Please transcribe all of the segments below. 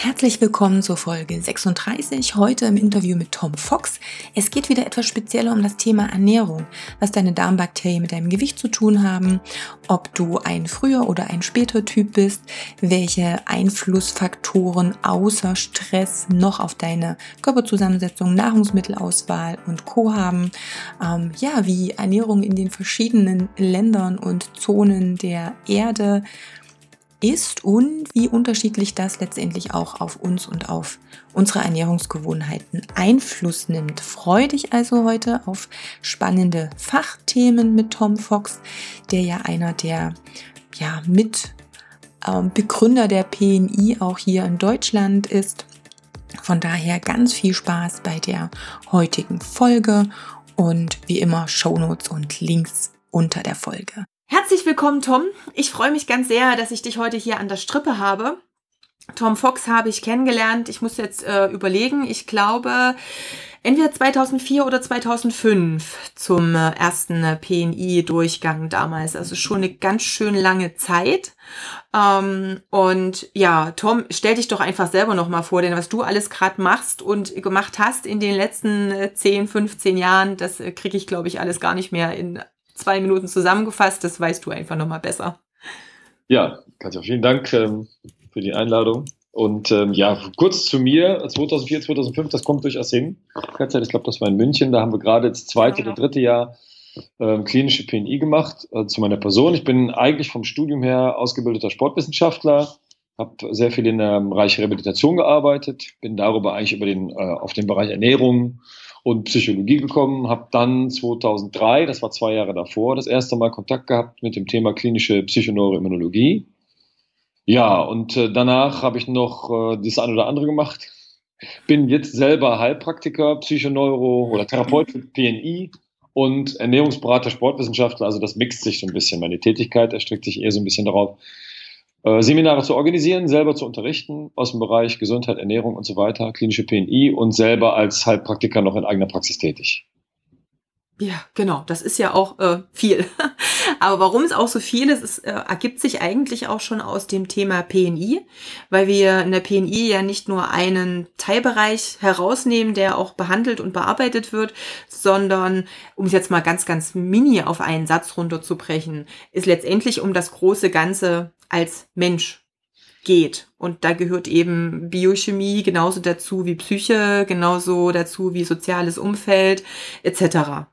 Herzlich willkommen zur Folge 36, heute im Interview mit Tom Fox. Es geht wieder etwas spezieller um das Thema Ernährung, was deine Darmbakterien mit deinem Gewicht zu tun haben, ob du ein früher oder ein später Typ bist, welche Einflussfaktoren außer Stress noch auf deine Körperzusammensetzung, Nahrungsmittelauswahl und Co. haben, ähm, ja, wie Ernährung in den verschiedenen Ländern und Zonen der Erde ist und wie unterschiedlich das letztendlich auch auf uns und auf unsere Ernährungsgewohnheiten Einfluss nimmt. Freu dich also heute auf spannende Fachthemen mit Tom Fox, der ja einer der ja, mit ähm, der PNI auch hier in Deutschland ist. Von daher ganz viel Spaß bei der heutigen Folge und wie immer Shownotes und Links unter der Folge. Herzlich willkommen, Tom. Ich freue mich ganz sehr, dass ich dich heute hier an der Strippe habe. Tom Fox habe ich kennengelernt. Ich muss jetzt äh, überlegen. Ich glaube, entweder 2004 oder 2005 zum äh, ersten äh, PNI-Durchgang damals. Also schon eine ganz schön lange Zeit. Ähm, und ja, Tom, stell dich doch einfach selber nochmal vor, denn was du alles gerade machst und gemacht hast in den letzten äh, 10, 15 Jahren, das äh, kriege ich, glaube ich, alles gar nicht mehr in zwei Minuten zusammengefasst. Das weißt du einfach nochmal besser. Ja, Katja, vielen Dank ähm, für die Einladung. Und ähm, ja, kurz zu mir, 2004, 2005, das kommt durchaus hin. Katja, ich glaube, das war in München, da haben wir gerade das zweite oder dritte Jahr ähm, klinische PNI gemacht. Äh, zu meiner Person, ich bin eigentlich vom Studium her ausgebildeter Sportwissenschaftler, habe sehr viel in der Bereich Rehabilitation gearbeitet, bin darüber eigentlich über den, äh, auf den Bereich Ernährung und Psychologie gekommen, habe dann 2003, das war zwei Jahre davor, das erste Mal Kontakt gehabt mit dem Thema klinische Psychoneuroimmunologie. Ja, und äh, danach habe ich noch äh, das eine oder andere gemacht. Bin jetzt selber Heilpraktiker, Psychoneuro oder Therapeut für PNI und Ernährungsberater, Sportwissenschaftler. Also das mixt sich so ein bisschen. Meine Tätigkeit erstreckt sich eher so ein bisschen darauf, Seminare zu organisieren, selber zu unterrichten aus dem Bereich Gesundheit, Ernährung und so weiter, klinische PNI und selber als Heilpraktiker noch in eigener Praxis tätig. Ja, genau. Das ist ja auch äh, viel. Aber warum es auch so viel ist, es äh, ergibt sich eigentlich auch schon aus dem Thema PNI, weil wir in der PNI ja nicht nur einen Teilbereich herausnehmen, der auch behandelt und bearbeitet wird, sondern, um es jetzt mal ganz, ganz mini auf einen Satz runterzubrechen, ist letztendlich um das große Ganze als Mensch geht. Und da gehört eben Biochemie genauso dazu wie Psyche, genauso dazu wie soziales Umfeld etc.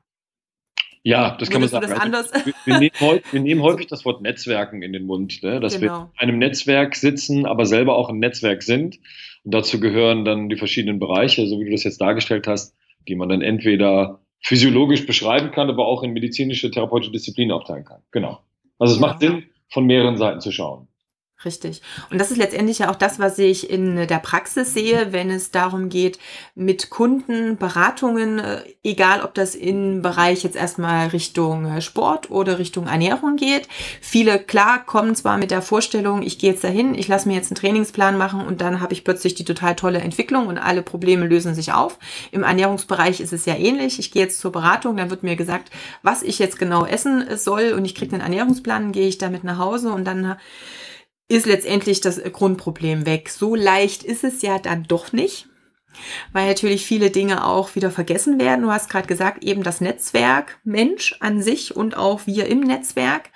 Ja, das kann man sagen. Also, wir, wir, nehmen häufig, wir, nehmen häufig, das Wort Netzwerken in den Mund, ne? dass genau. wir in einem Netzwerk sitzen, aber selber auch im Netzwerk sind. Und dazu gehören dann die verschiedenen Bereiche, so wie du das jetzt dargestellt hast, die man dann entweder physiologisch beschreiben kann, aber auch in medizinische, therapeutische Disziplinen aufteilen kann. Genau. Also es ja. macht Sinn, von mehreren Seiten zu schauen. Richtig. Und das ist letztendlich ja auch das, was ich in der Praxis sehe, wenn es darum geht, mit Kunden Beratungen, äh, egal ob das im Bereich jetzt erstmal Richtung äh, Sport oder Richtung Ernährung geht. Viele, klar, kommen zwar mit der Vorstellung, ich gehe jetzt dahin, ich lasse mir jetzt einen Trainingsplan machen und dann habe ich plötzlich die total tolle Entwicklung und alle Probleme lösen sich auf. Im Ernährungsbereich ist es ja ähnlich. Ich gehe jetzt zur Beratung, dann wird mir gesagt, was ich jetzt genau essen soll und ich kriege einen Ernährungsplan, gehe ich damit nach Hause und dann ist letztendlich das Grundproblem weg. So leicht ist es ja dann doch nicht, weil natürlich viele Dinge auch wieder vergessen werden. Du hast gerade gesagt, eben das Netzwerk Mensch an sich und auch wir im Netzwerk.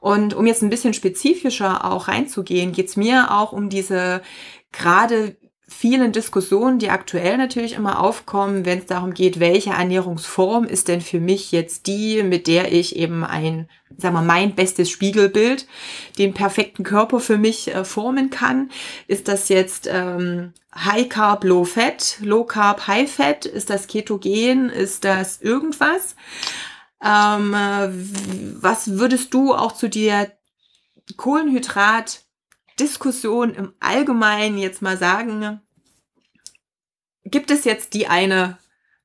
Und um jetzt ein bisschen spezifischer auch reinzugehen, geht's mir auch um diese gerade vielen Diskussionen, die aktuell natürlich immer aufkommen, wenn es darum geht, welche Ernährungsform ist denn für mich jetzt die, mit der ich eben ein, sagen wir, mein bestes Spiegelbild, den perfekten Körper für mich äh, formen kann. Ist das jetzt ähm, High Carb, Low Fat, Low Carb, High Fat? Ist das Ketogen? Ist das irgendwas? Ähm, äh, was würdest du auch zu der Kohlenhydrat Diskussion im Allgemeinen jetzt mal sagen, gibt es jetzt die eine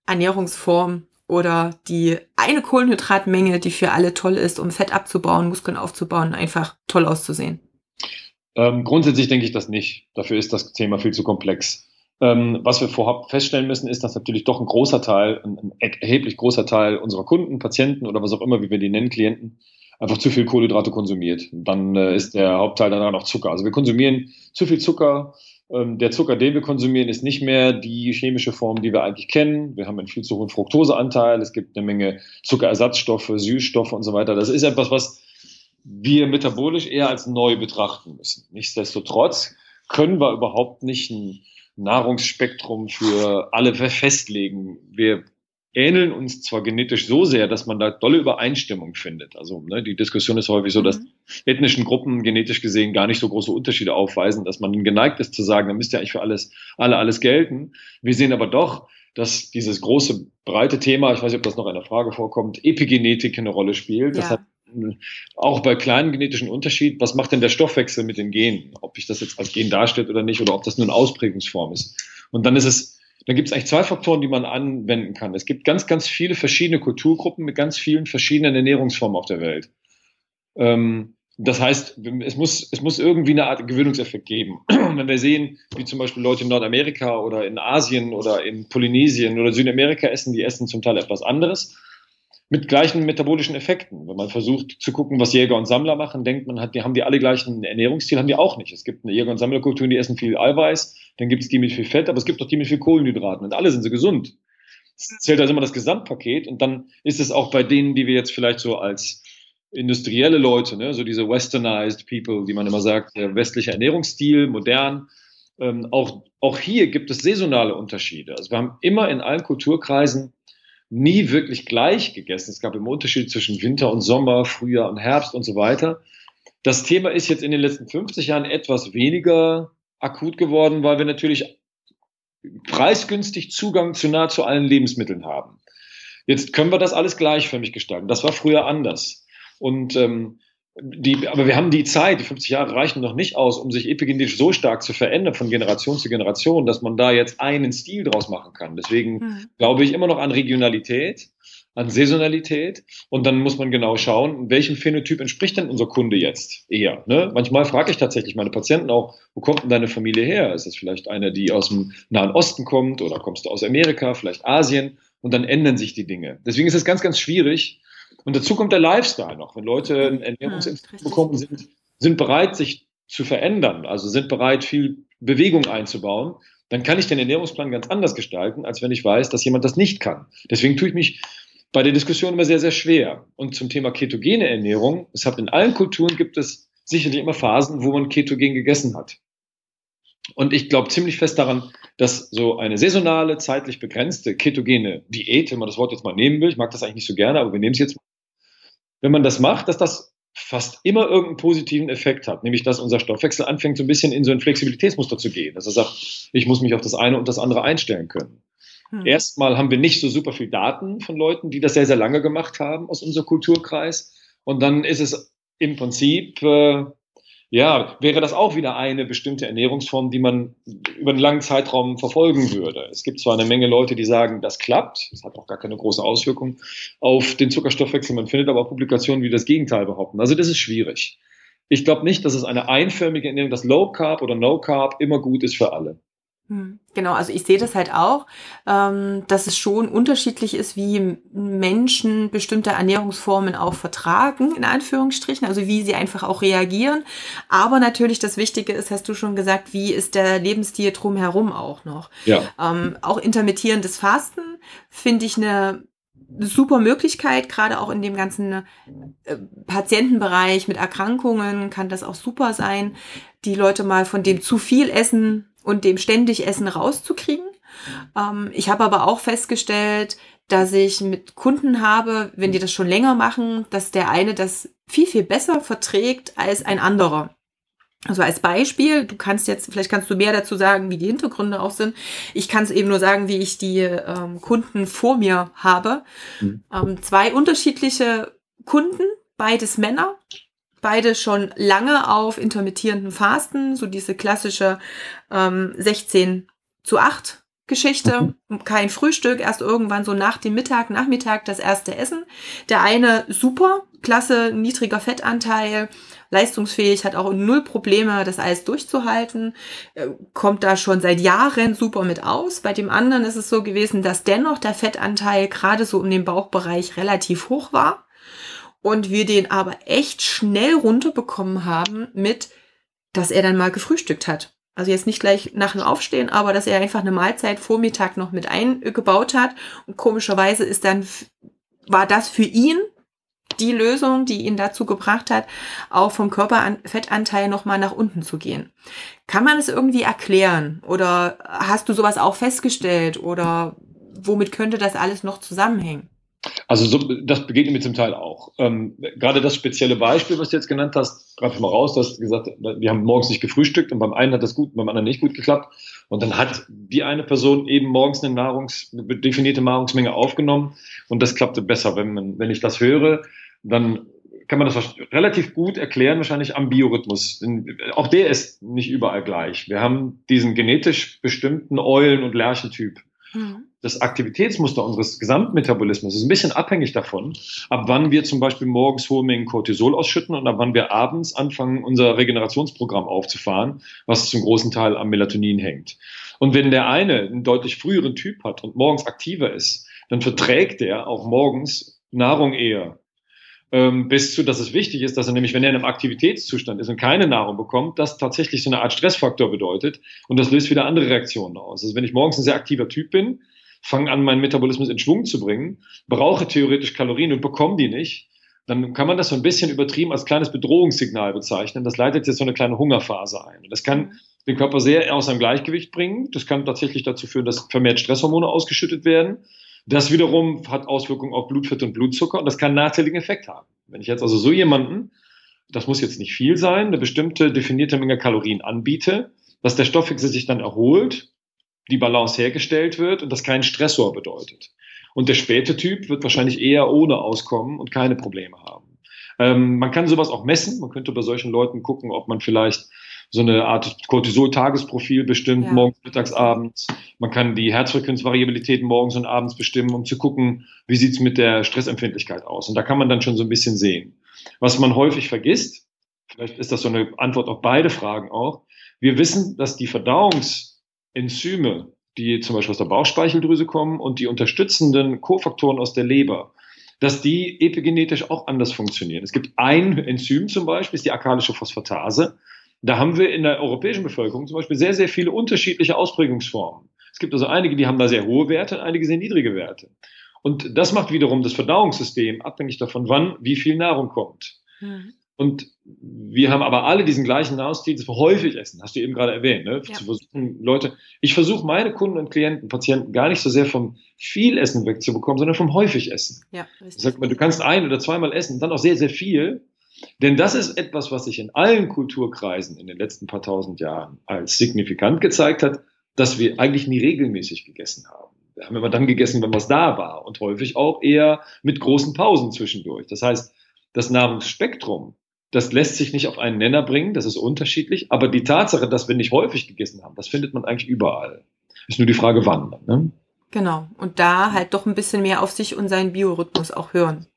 Ernährungsform oder die eine Kohlenhydratmenge, die für alle toll ist, um Fett abzubauen, Muskeln aufzubauen, einfach toll auszusehen? Ähm, grundsätzlich denke ich das nicht. Dafür ist das Thema viel zu komplex. Ähm, was wir vorab feststellen müssen, ist, dass natürlich doch ein großer Teil, ein, ein erheblich großer Teil unserer Kunden, Patienten oder was auch immer, wie wir die nennen, Klienten, einfach zu viel Kohlenhydrate konsumiert. dann äh, ist der Hauptteil danach noch Zucker. Also wir konsumieren zu viel Zucker. Ähm, der Zucker, den wir konsumieren, ist nicht mehr die chemische Form, die wir eigentlich kennen. Wir haben einen viel zu hohen Fructoseanteil. Es gibt eine Menge Zuckerersatzstoffe, Süßstoffe und so weiter. Das ist etwas, was wir metabolisch eher als neu betrachten müssen. Nichtsdestotrotz können wir überhaupt nicht ein Nahrungsspektrum für alle festlegen. Wir ähneln uns zwar genetisch so sehr, dass man da tolle Übereinstimmung findet. Also ne, die Diskussion ist häufig so, dass mhm. ethnischen Gruppen genetisch gesehen gar nicht so große Unterschiede aufweisen, dass man geneigt ist zu sagen, da müsste ja eigentlich für alles, alle alles gelten. Wir sehen aber doch, dass dieses große, breite Thema, ich weiß nicht, ob das noch in der Frage vorkommt, Epigenetik eine Rolle spielt. Ja. Das hat auch bei kleinen genetischen Unterschied, was macht denn der Stoffwechsel mit den Genen? Ob ich das jetzt als Gen darstellt oder nicht, oder ob das nur eine Ausprägungsform ist. Und dann ist es, dann gibt es eigentlich zwei Faktoren, die man anwenden kann. Es gibt ganz, ganz viele verschiedene Kulturgruppen mit ganz vielen verschiedenen Ernährungsformen auf der Welt. Ähm, das heißt, es muss, es muss irgendwie eine Art Gewöhnungseffekt geben. Wenn wir sehen, wie zum Beispiel Leute in Nordamerika oder in Asien oder in Polynesien oder Südamerika essen, die essen zum Teil etwas anderes mit gleichen metabolischen Effekten. Wenn man versucht zu gucken, was Jäger und Sammler machen, denkt man, hat, die haben die alle gleichen Ernährungsstil, haben die auch nicht. Es gibt eine Jäger- und Sammlerkultur, die essen viel Eiweiß, dann gibt es die mit viel Fett, aber es gibt auch die mit viel Kohlenhydraten und alle sind sie gesund. Es zählt also immer das Gesamtpaket und dann ist es auch bei denen, die wir jetzt vielleicht so als industrielle Leute, ne, so diese westernized people, die man immer sagt, der westliche Ernährungsstil, modern, ähm, auch, auch hier gibt es saisonale Unterschiede. Also wir haben immer in allen Kulturkreisen nie wirklich gleich gegessen. Es gab immer Unterschied zwischen Winter und Sommer, Frühjahr und Herbst und so weiter. Das Thema ist jetzt in den letzten 50 Jahren etwas weniger akut geworden, weil wir natürlich preisgünstig Zugang zu nahezu allen Lebensmitteln haben. Jetzt können wir das alles gleichförmig gestalten. Das war früher anders. Und ähm, die, aber wir haben die Zeit, die 50 Jahre reichen noch nicht aus, um sich epigenetisch so stark zu verändern von Generation zu Generation, dass man da jetzt einen Stil draus machen kann. Deswegen mhm. glaube ich immer noch an Regionalität, an Saisonalität und dann muss man genau schauen, welchem Phänotyp entspricht denn unser Kunde jetzt eher. Ne? Manchmal frage ich tatsächlich meine Patienten auch, wo kommt denn deine Familie her? Ist es vielleicht eine, die aus dem Nahen Osten kommt oder kommst du aus Amerika, vielleicht Asien? Und dann ändern sich die Dinge. Deswegen ist es ganz, ganz schwierig, und dazu kommt der Lifestyle noch. Wenn Leute einen Ernährungsinfekt bekommen, sind, sind bereit, sich zu verändern, also sind bereit, viel Bewegung einzubauen, dann kann ich den Ernährungsplan ganz anders gestalten, als wenn ich weiß, dass jemand das nicht kann. Deswegen tue ich mich bei der Diskussion immer sehr, sehr schwer. Und zum Thema ketogene Ernährung, es hat in allen Kulturen gibt es sicherlich immer Phasen, wo man ketogen gegessen hat. Und ich glaube ziemlich fest daran, dass so eine saisonale, zeitlich begrenzte ketogene Diät, wenn man das Wort jetzt mal nehmen will, ich mag das eigentlich nicht so gerne, aber wir nehmen es jetzt mal, wenn man das macht, dass das fast immer irgendeinen positiven Effekt hat, nämlich dass unser Stoffwechsel anfängt, so ein bisschen in so ein Flexibilitätsmuster zu gehen, dass er sagt, ich muss mich auf das eine und das andere einstellen können. Hm. Erstmal haben wir nicht so super viel Daten von Leuten, die das sehr, sehr lange gemacht haben aus unserem Kulturkreis. Und dann ist es im Prinzip äh, ja, wäre das auch wieder eine bestimmte Ernährungsform, die man über einen langen Zeitraum verfolgen würde. Es gibt zwar eine Menge Leute, die sagen, das klappt, das hat auch gar keine große Auswirkung auf den Zuckerstoffwechsel, man findet aber auch Publikationen, die das Gegenteil behaupten. Also das ist schwierig. Ich glaube nicht, dass es eine einförmige Ernährung, dass Low Carb oder No Carb immer gut ist für alle. Hm, genau, also ich sehe das halt auch, ähm, dass es schon unterschiedlich ist, wie Menschen bestimmte Ernährungsformen auch vertragen, in Anführungsstrichen, also wie sie einfach auch reagieren. Aber natürlich das Wichtige ist, hast du schon gesagt, wie ist der Lebensstil drumherum auch noch. Ja. Ähm, auch intermittierendes Fasten finde ich eine super Möglichkeit, gerade auch in dem ganzen äh, Patientenbereich mit Erkrankungen kann das auch super sein, die Leute mal von dem zu viel Essen und dem ständig Essen rauszukriegen. Ähm, ich habe aber auch festgestellt, dass ich mit Kunden habe, wenn die das schon länger machen, dass der eine das viel, viel besser verträgt als ein anderer. Also als Beispiel, du kannst jetzt, vielleicht kannst du mehr dazu sagen, wie die Hintergründe auch sind. Ich kann es eben nur sagen, wie ich die ähm, Kunden vor mir habe. Mhm. Ähm, zwei unterschiedliche Kunden, beides Männer, beide schon lange auf intermittierenden Fasten, so diese klassische ähm, 16 zu 8 Geschichte. Mhm. Kein Frühstück, erst irgendwann so nach dem Mittag, Nachmittag das erste Essen. Der eine super, klasse, niedriger Fettanteil, leistungsfähig, hat auch null Probleme, das alles durchzuhalten, äh, kommt da schon seit Jahren super mit aus. Bei dem anderen ist es so gewesen, dass dennoch der Fettanteil gerade so um den Bauchbereich relativ hoch war und wir den aber echt schnell runterbekommen haben mit, dass er dann mal gefrühstückt hat. Also jetzt nicht gleich nach dem Aufstehen, aber dass er einfach eine Mahlzeit Vormittag noch mit eingebaut hat. Und komischerweise ist dann, war das für ihn die Lösung, die ihn dazu gebracht hat, auch vom Körperfettanteil nochmal nach unten zu gehen. Kann man es irgendwie erklären? Oder hast du sowas auch festgestellt? Oder womit könnte das alles noch zusammenhängen? Also so, das begegnet mir zum Teil auch. Ähm, gerade das spezielle Beispiel, was du jetzt genannt hast, greif mal raus, du hast gesagt, wir haben morgens nicht gefrühstückt und beim einen hat das gut, beim anderen nicht gut geklappt. Und dann hat die eine Person eben morgens eine Nahrungs, eine definierte Nahrungsmenge aufgenommen und das klappte besser. Wenn, man, wenn ich das höre, dann kann man das relativ gut erklären, wahrscheinlich am Biorhythmus. Auch der ist nicht überall gleich. Wir haben diesen genetisch bestimmten Eulen- und Lerchentyp. Mhm das Aktivitätsmuster unseres Gesamtmetabolismus ist ein bisschen abhängig davon, ab wann wir zum Beispiel morgens hohe Mengen Cortisol ausschütten und ab wann wir abends anfangen, unser Regenerationsprogramm aufzufahren, was zum großen Teil am Melatonin hängt. Und wenn der eine einen deutlich früheren Typ hat und morgens aktiver ist, dann verträgt er auch morgens Nahrung eher bis zu, dass es wichtig ist, dass er nämlich, wenn er in einem Aktivitätszustand ist und keine Nahrung bekommt, das tatsächlich so eine Art Stressfaktor bedeutet und das löst wieder andere Reaktionen aus. Also wenn ich morgens ein sehr aktiver Typ bin, fange an, meinen Metabolismus in Schwung zu bringen, brauche theoretisch Kalorien und bekomme die nicht, dann kann man das so ein bisschen übertrieben als kleines Bedrohungssignal bezeichnen. Das leitet jetzt so eine kleine Hungerphase ein. Und das kann den Körper sehr aus seinem Gleichgewicht bringen. Das kann tatsächlich dazu führen, dass vermehrt Stresshormone ausgeschüttet werden. Das wiederum hat Auswirkungen auf Blutfett und Blutzucker und das kann einen nachteiligen Effekt haben. Wenn ich jetzt also so jemanden, das muss jetzt nicht viel sein, eine bestimmte definierte Menge Kalorien anbiete, dass der Stoffwechsel sich dann erholt, die Balance hergestellt wird und das kein Stressor bedeutet. Und der späte Typ wird wahrscheinlich eher ohne auskommen und keine Probleme haben. Ähm, man kann sowas auch messen. Man könnte bei solchen Leuten gucken, ob man vielleicht so eine Art Cortisol-Tagesprofil bestimmt, ja. morgens, mittags, abends. Man kann die Herzfrequenzvariabilität morgens und abends bestimmen, um zu gucken, wie sieht's mit der Stressempfindlichkeit aus. Und da kann man dann schon so ein bisschen sehen. Was man häufig vergisst, vielleicht ist das so eine Antwort auf beide Fragen auch, wir wissen, dass die Verdauungsenzyme, die zum Beispiel aus der Bauchspeicheldrüse kommen und die unterstützenden Kofaktoren aus der Leber, dass die epigenetisch auch anders funktionieren. Es gibt ein Enzym zum Beispiel, ist die alkalische Phosphatase. Da haben wir in der europäischen Bevölkerung zum Beispiel sehr, sehr viele unterschiedliche Ausprägungsformen. Es gibt also einige, die haben da sehr hohe Werte und einige sehr niedrige Werte. Und das macht wiederum das Verdauungssystem abhängig davon, wann wie viel Nahrung kommt. Mhm. Und wir haben aber alle diesen gleichen Nahrungsstil, das wir häufig essen, hast du eben gerade erwähnt, ne? Ja. zu versuchen, Leute, ich versuche meine Kunden und Klienten, Patienten gar nicht so sehr vom viel Essen wegzubekommen, sondern vom häufig Essen. Ja. Sag mal, du kannst ein oder zweimal essen, dann auch sehr, sehr viel denn das ist etwas, was sich in allen Kulturkreisen in den letzten paar tausend Jahren als signifikant gezeigt hat, dass wir eigentlich nie regelmäßig gegessen haben. Wir haben immer dann gegessen, wenn was da war und häufig auch eher mit großen Pausen zwischendurch. Das heißt, das Nahrungsspektrum, das lässt sich nicht auf einen Nenner bringen, das ist unterschiedlich, aber die Tatsache, dass wir nicht häufig gegessen haben, das findet man eigentlich überall. Ist nur die Frage, wann. Ne? Genau. Und da halt doch ein bisschen mehr auf sich und seinen Biorhythmus auch hören.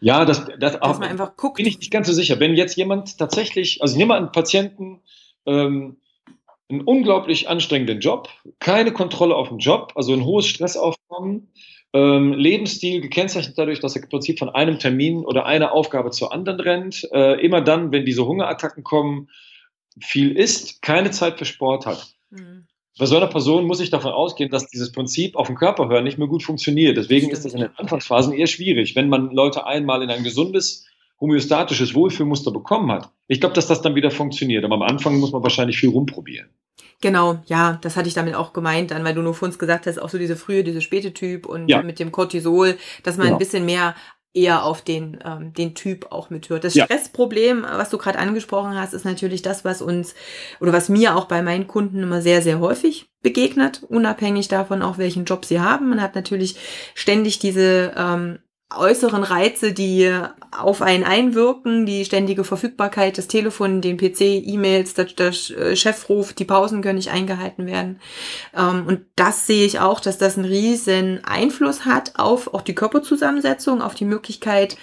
Ja, das, das Dass man einfach guckt. bin ich nicht ganz so sicher. Wenn jetzt jemand tatsächlich, also ich nehme einen Patienten, ähm, einen unglaublich anstrengenden Job, keine Kontrolle auf den Job, also ein hohes Stressaufkommen, ähm, Lebensstil gekennzeichnet dadurch, dass er im Prinzip von einem Termin oder einer Aufgabe zur anderen rennt, äh, immer dann, wenn diese Hungerattacken kommen, viel isst, keine Zeit für Sport hat. Mhm bei so einer Person muss ich davon ausgehen, dass dieses Prinzip auf den Körper hören nicht mehr gut funktioniert. Deswegen ist das in den Anfangsphasen eher schwierig, wenn man Leute einmal in ein gesundes, homöostatisches Wohlfühlmuster bekommen hat. Ich glaube, dass das dann wieder funktioniert. Aber am Anfang muss man wahrscheinlich viel rumprobieren. Genau, ja, das hatte ich damit auch gemeint, dann, weil du nur vor uns gesagt hast, auch so diese frühe, diese späte Typ und ja. mit dem Cortisol, dass man genau. ein bisschen mehr eher auf den, ähm, den Typ auch mithört. Das Stressproblem, was du gerade angesprochen hast, ist natürlich das, was uns oder was mir auch bei meinen Kunden immer sehr, sehr häufig begegnet, unabhängig davon auch, welchen Job sie haben. Man hat natürlich ständig diese ähm, äußeren Reize, die auf einen einwirken, die ständige Verfügbarkeit, das Telefon, den PC, E-Mails, der, der äh, Chefruf, die Pausen können nicht eingehalten werden. Ähm, und das sehe ich auch, dass das einen riesen Einfluss hat auf auch die Körperzusammensetzung, auf die Möglichkeit,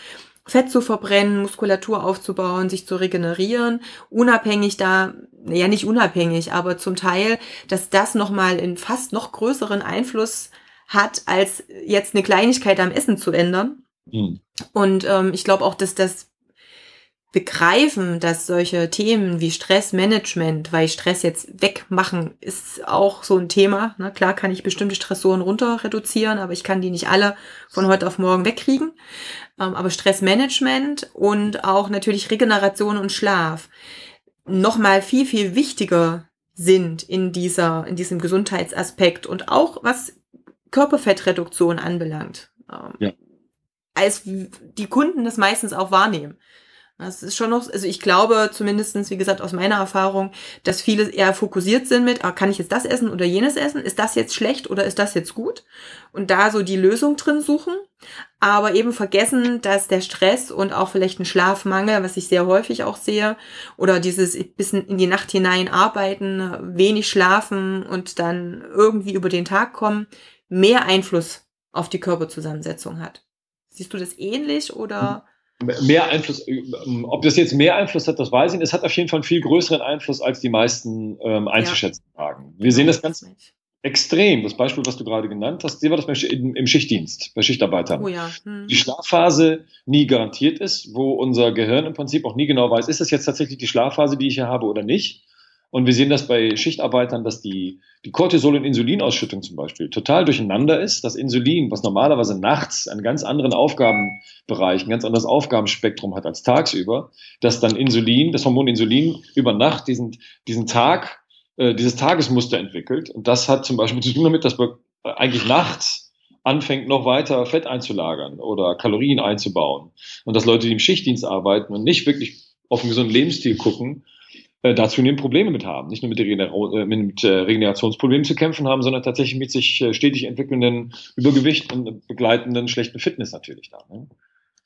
Fett zu verbrennen, Muskulatur aufzubauen, sich zu regenerieren, unabhängig da, ja nicht unabhängig, aber zum Teil, dass das nochmal in fast noch größeren Einfluss hat, als jetzt eine Kleinigkeit am Essen zu ändern. Mhm. Und ähm, ich glaube auch, dass das begreifen, dass solche Themen wie Stressmanagement, weil Stress jetzt wegmachen, ist auch so ein Thema. Ne? Klar kann ich bestimmte Stressoren runter reduzieren, aber ich kann die nicht alle von heute auf morgen wegkriegen. Ähm, aber Stressmanagement und auch natürlich Regeneration und Schlaf nochmal viel, viel wichtiger sind in dieser, in diesem Gesundheitsaspekt und auch was Körperfettreduktion anbelangt. Ähm, ja. Als die Kunden das meistens auch wahrnehmen. Das ist schon noch, also ich glaube zumindestens wie gesagt, aus meiner Erfahrung, dass viele eher fokussiert sind mit, ah, kann ich jetzt das essen oder jenes essen? Ist das jetzt schlecht oder ist das jetzt gut? Und da so die Lösung drin suchen, aber eben vergessen, dass der Stress und auch vielleicht ein Schlafmangel, was ich sehr häufig auch sehe, oder dieses bisschen in die Nacht hinein arbeiten, wenig schlafen und dann irgendwie über den Tag kommen, mehr Einfluss auf die Körperzusammensetzung hat. Siehst du das ähnlich oder? mehr Einfluss, ähm, ob das jetzt mehr Einfluss hat, das weiß ich nicht. Es hat auf jeden Fall einen viel größeren Einfluss, als die meisten ähm, einzuschätzen wagen. Wir sehen das ganz extrem. Das Beispiel, was du gerade genannt hast, sehen wir das im, im Schichtdienst, bei Schichtarbeitern. Oh ja. hm. Die Schlafphase nie garantiert ist, wo unser Gehirn im Prinzip auch nie genau weiß, ist es jetzt tatsächlich die Schlafphase, die ich hier habe oder nicht. Und wir sehen das bei Schichtarbeitern, dass die, die Cortisol- und Insulinausschüttung zum Beispiel total durcheinander ist. Das Insulin, was normalerweise nachts einen ganz anderen Aufgabenbereich, ein ganz anderes Aufgabenspektrum hat als tagsüber, dass dann Insulin, das Hormon Insulin über Nacht diesen, diesen Tag, äh, dieses Tagesmuster entwickelt. Und das hat zum Beispiel zu tun damit, dass man eigentlich nachts anfängt, noch weiter Fett einzulagern oder Kalorien einzubauen. Und dass Leute, die im Schichtdienst arbeiten und nicht wirklich auf einen gesunden Lebensstil gucken, äh, da zunehmend Probleme mit haben. Nicht nur mit, äh, mit äh, Regenerationsproblemen zu kämpfen haben, sondern tatsächlich mit sich stetig entwickelnden Übergewicht und begleitenden schlechten Fitness natürlich da. Ne?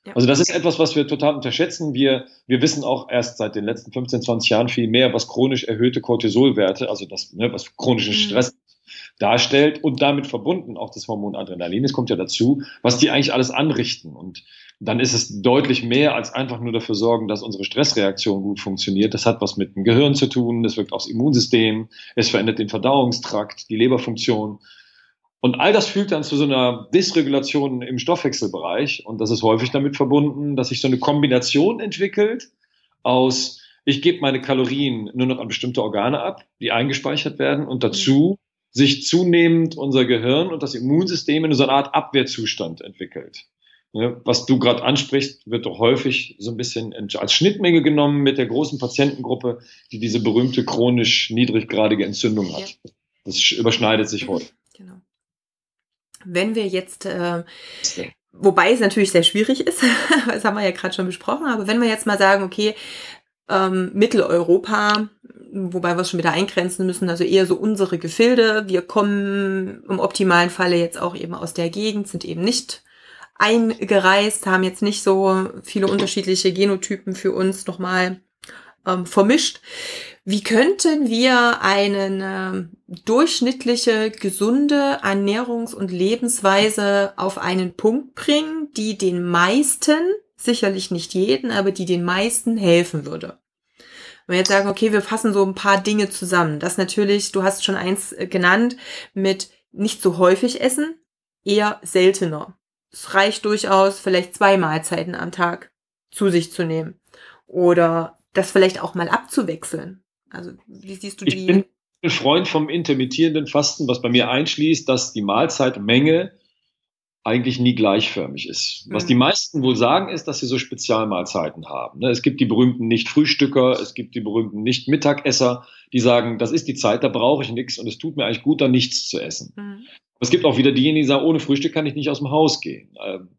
Ja. Also das ist etwas, was wir total unterschätzen. Wir, wir wissen auch erst seit den letzten 15, 20 Jahren viel mehr, was chronisch erhöhte Cortisolwerte, also das, ne, was chronischen mhm. Stress darstellt und damit verbunden auch das Hormon Adrenalin. Es kommt ja dazu, was die eigentlich alles anrichten. Und dann ist es deutlich mehr als einfach nur dafür sorgen, dass unsere Stressreaktion gut funktioniert. Das hat was mit dem Gehirn zu tun, das wirkt aufs Immunsystem, es verändert den Verdauungstrakt, die Leberfunktion. Und all das führt dann zu so einer Dysregulation im Stoffwechselbereich. Und das ist häufig damit verbunden, dass sich so eine Kombination entwickelt aus, ich gebe meine Kalorien nur noch an bestimmte Organe ab, die eingespeichert werden und dazu sich zunehmend unser Gehirn und das Immunsystem in so einer Art Abwehrzustand entwickelt. Ne, was du gerade ansprichst, wird doch häufig so ein bisschen als Schnittmenge genommen mit der großen Patientengruppe, die diese berühmte chronisch niedriggradige Entzündung hat. Ja. Das überschneidet sich heute. Genau. Wenn wir jetzt, äh, wobei es natürlich sehr schwierig ist, das haben wir ja gerade schon besprochen, aber wenn wir jetzt mal sagen, okay, ähm, Mitteleuropa, wobei wir es schon wieder eingrenzen müssen, also eher so unsere Gefilde. Wir kommen im optimalen Falle jetzt auch eben aus der Gegend, sind eben nicht eingereist, haben jetzt nicht so viele unterschiedliche Genotypen für uns nochmal ähm, vermischt. Wie könnten wir eine äh, durchschnittliche, gesunde Ernährungs- und Lebensweise auf einen Punkt bringen, die den meisten, sicherlich nicht jeden, aber die den meisten helfen würde? Wenn wir jetzt sagen, okay, wir fassen so ein paar Dinge zusammen. Das natürlich, du hast schon eins äh, genannt, mit nicht so häufig essen, eher seltener es reicht durchaus, vielleicht zwei Mahlzeiten am Tag zu sich zu nehmen. Oder das vielleicht auch mal abzuwechseln. Also, wie siehst du die? Ich bin ein Freund vom intermittierenden Fasten, was bei mir einschließt, dass die Mahlzeitmenge eigentlich nie gleichförmig ist. Was mhm. die meisten wohl sagen, ist, dass sie so Spezialmahlzeiten haben. Ne, es gibt die berühmten Nicht-Frühstücker, es gibt die berühmten Nicht-Mittagesser, die sagen, das ist die Zeit, da brauche ich nichts und es tut mir eigentlich gut, da nichts zu essen. Mhm. Es gibt auch wieder diejenigen, die sagen, ohne Frühstück kann ich nicht aus dem Haus gehen. Ähm,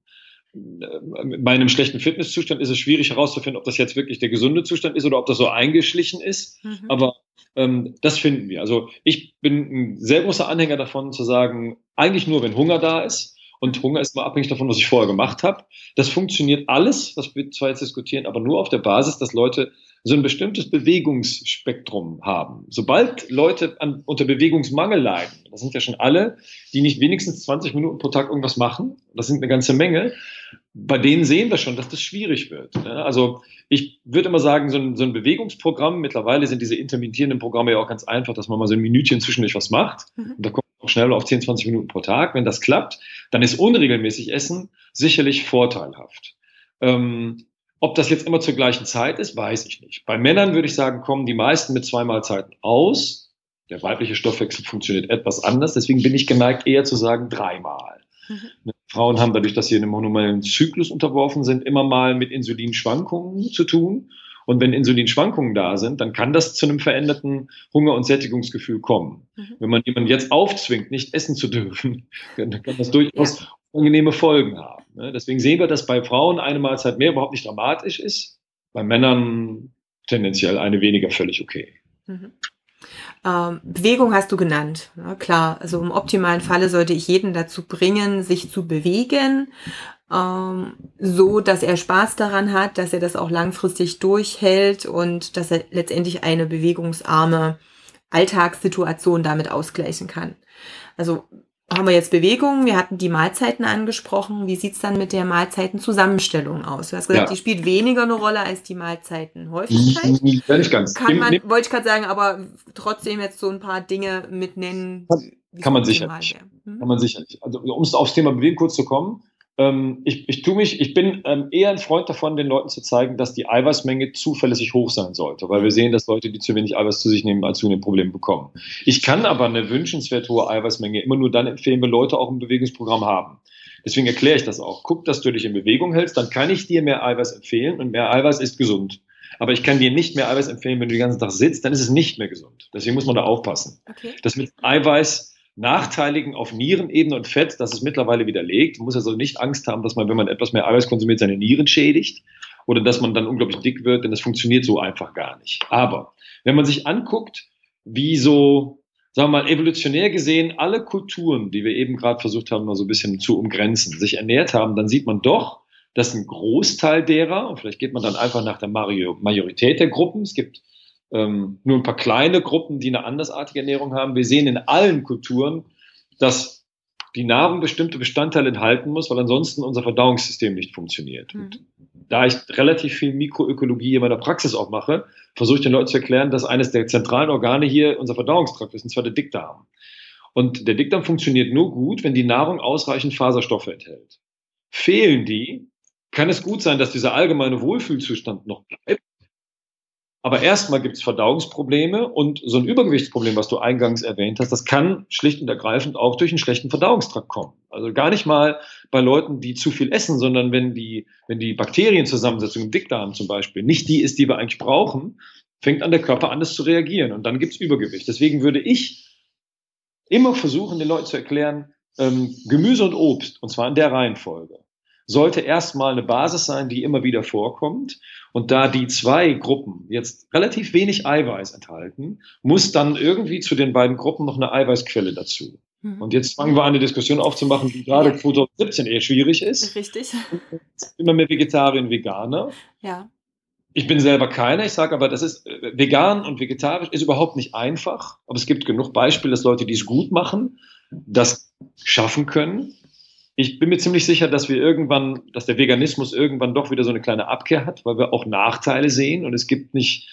äh, bei einem schlechten Fitnesszustand ist es schwierig herauszufinden, ob das jetzt wirklich der gesunde Zustand ist oder ob das so eingeschlichen ist. Mhm. Aber ähm, das finden wir. Also ich bin ein sehr großer Anhänger davon zu sagen, eigentlich nur, wenn Hunger da ist. Und Hunger ist mal abhängig davon, was ich vorher gemacht habe. Das funktioniert alles, was wir zwar jetzt diskutieren, aber nur auf der Basis, dass Leute so ein bestimmtes Bewegungsspektrum haben. Sobald Leute an, unter Bewegungsmangel leiden, das sind ja schon alle, die nicht wenigstens 20 Minuten pro Tag irgendwas machen, das sind eine ganze Menge, bei denen sehen wir schon, dass das schwierig wird. Also ich würde immer sagen, so ein, so ein Bewegungsprogramm, mittlerweile sind diese intermittierenden Programme ja auch ganz einfach, dass man mal so ein Minütchen zwischendurch was macht. Mhm. Und da kommt man auch schnell auf 10, 20 Minuten pro Tag. Wenn das klappt, dann ist unregelmäßig Essen sicherlich vorteilhaft. Ähm, ob das jetzt immer zur gleichen Zeit ist, weiß ich nicht. Bei Männern würde ich sagen, kommen die meisten mit zwei Mahlzeiten aus. Der weibliche Stoffwechsel funktioniert etwas anders. Deswegen bin ich geneigt, eher zu sagen dreimal. Mhm. Frauen haben dadurch, dass sie in einem hormonellen Zyklus unterworfen sind, immer mal mit Insulinschwankungen zu tun. Und wenn Insulinschwankungen da sind, dann kann das zu einem veränderten Hunger- und Sättigungsgefühl kommen. Mhm. Wenn man jemanden jetzt aufzwingt, nicht essen zu dürfen, dann kann das durchaus ja. unangenehme Folgen haben. Ne? Deswegen sehen wir, dass bei Frauen eine Mahlzeit mehr überhaupt nicht dramatisch ist, bei Männern tendenziell eine weniger völlig okay. Mhm. Ähm, Bewegung hast du genannt. Ja, klar, also im optimalen Falle sollte ich jeden dazu bringen, sich zu bewegen, ähm, so dass er Spaß daran hat, dass er das auch langfristig durchhält und dass er letztendlich eine bewegungsarme Alltagssituation damit ausgleichen kann. Also haben wir jetzt Bewegungen, wir hatten die Mahlzeiten angesprochen. Wie sieht's dann mit der Mahlzeitenzusammenstellung aus? Du hast gesagt, ja. die spielt weniger eine Rolle als die Mahlzeitenhäufigkeit. Ja, nicht ganz. Kann man, wollte ich gerade sagen, aber trotzdem jetzt so ein paar Dinge mit nennen. Kann man sicherlich. Hm? Kann man sicherlich. Also um es aufs Thema Bewegung kurz zu kommen, ähm, ich, ich, tu mich, ich bin ähm, eher ein Freund davon, den Leuten zu zeigen, dass die Eiweißmenge zuverlässig hoch sein sollte, weil wir sehen, dass Leute, die zu wenig Eiweiß zu sich nehmen, als ein Problem bekommen. Ich kann aber eine wünschenswert hohe Eiweißmenge immer nur dann empfehlen, wenn Leute auch ein Bewegungsprogramm haben. Deswegen erkläre ich das auch. Guck, dass du dich in Bewegung hältst, dann kann ich dir mehr Eiweiß empfehlen und mehr Eiweiß ist gesund. Aber ich kann dir nicht mehr Eiweiß empfehlen, wenn du den ganzen Tag sitzt, dann ist es nicht mehr gesund. Deswegen muss man da aufpassen. Okay. Das mit Eiweiß Nachteiligen auf Nierenebene und Fett, das ist mittlerweile widerlegt. Man muss also nicht Angst haben, dass man, wenn man etwas mehr Eiweiß konsumiert, seine Nieren schädigt oder dass man dann unglaublich dick wird, denn das funktioniert so einfach gar nicht. Aber wenn man sich anguckt, wie so, sagen wir mal, evolutionär gesehen alle Kulturen, die wir eben gerade versucht haben, mal so ein bisschen zu umgrenzen, sich ernährt haben, dann sieht man doch, dass ein Großteil derer, und vielleicht geht man dann einfach nach der Majorität der Gruppen, es gibt ähm, nur ein paar kleine Gruppen, die eine andersartige Ernährung haben. Wir sehen in allen Kulturen, dass die Nahrung bestimmte Bestandteile enthalten muss, weil ansonsten unser Verdauungssystem nicht funktioniert. Mhm. Da ich relativ viel Mikroökologie in meiner Praxis auch mache, versuche ich den Leuten zu erklären, dass eines der zentralen Organe hier unser Verdauungstrakt ist, und zwar der Dickdarm. Und der Dickdarm funktioniert nur gut, wenn die Nahrung ausreichend Faserstoffe enthält. Fehlen die, kann es gut sein, dass dieser allgemeine Wohlfühlzustand noch bleibt, aber erstmal gibt es Verdauungsprobleme und so ein Übergewichtsproblem, was du eingangs erwähnt hast, das kann schlicht und ergreifend auch durch einen schlechten Verdauungstrakt kommen. Also gar nicht mal bei Leuten, die zu viel essen, sondern wenn die, wenn die Bakterienzusammensetzung im Dickdarm zum Beispiel nicht die ist, die wir eigentlich brauchen, fängt an der Körper anders zu reagieren und dann gibt es Übergewicht. Deswegen würde ich immer versuchen, den Leuten zu erklären, ähm, Gemüse und Obst, und zwar in der Reihenfolge sollte erstmal eine Basis sein, die immer wieder vorkommt. Und da die zwei Gruppen jetzt relativ wenig Eiweiß enthalten, muss dann irgendwie zu den beiden Gruppen noch eine Eiweißquelle dazu. Mhm. Und jetzt fangen wir an, eine Diskussion aufzumachen, die gerade ja. 2017 eher schwierig ist. Richtig. Immer mehr Vegetarier und Veganer. Ja. Ich bin selber keiner. Ich sage aber, das ist äh, vegan und vegetarisch ist überhaupt nicht einfach. Aber es gibt genug Beispiele, dass Leute, die es gut machen, das schaffen können ich bin mir ziemlich sicher, dass wir irgendwann, dass der Veganismus irgendwann doch wieder so eine kleine Abkehr hat, weil wir auch Nachteile sehen und es gibt nicht,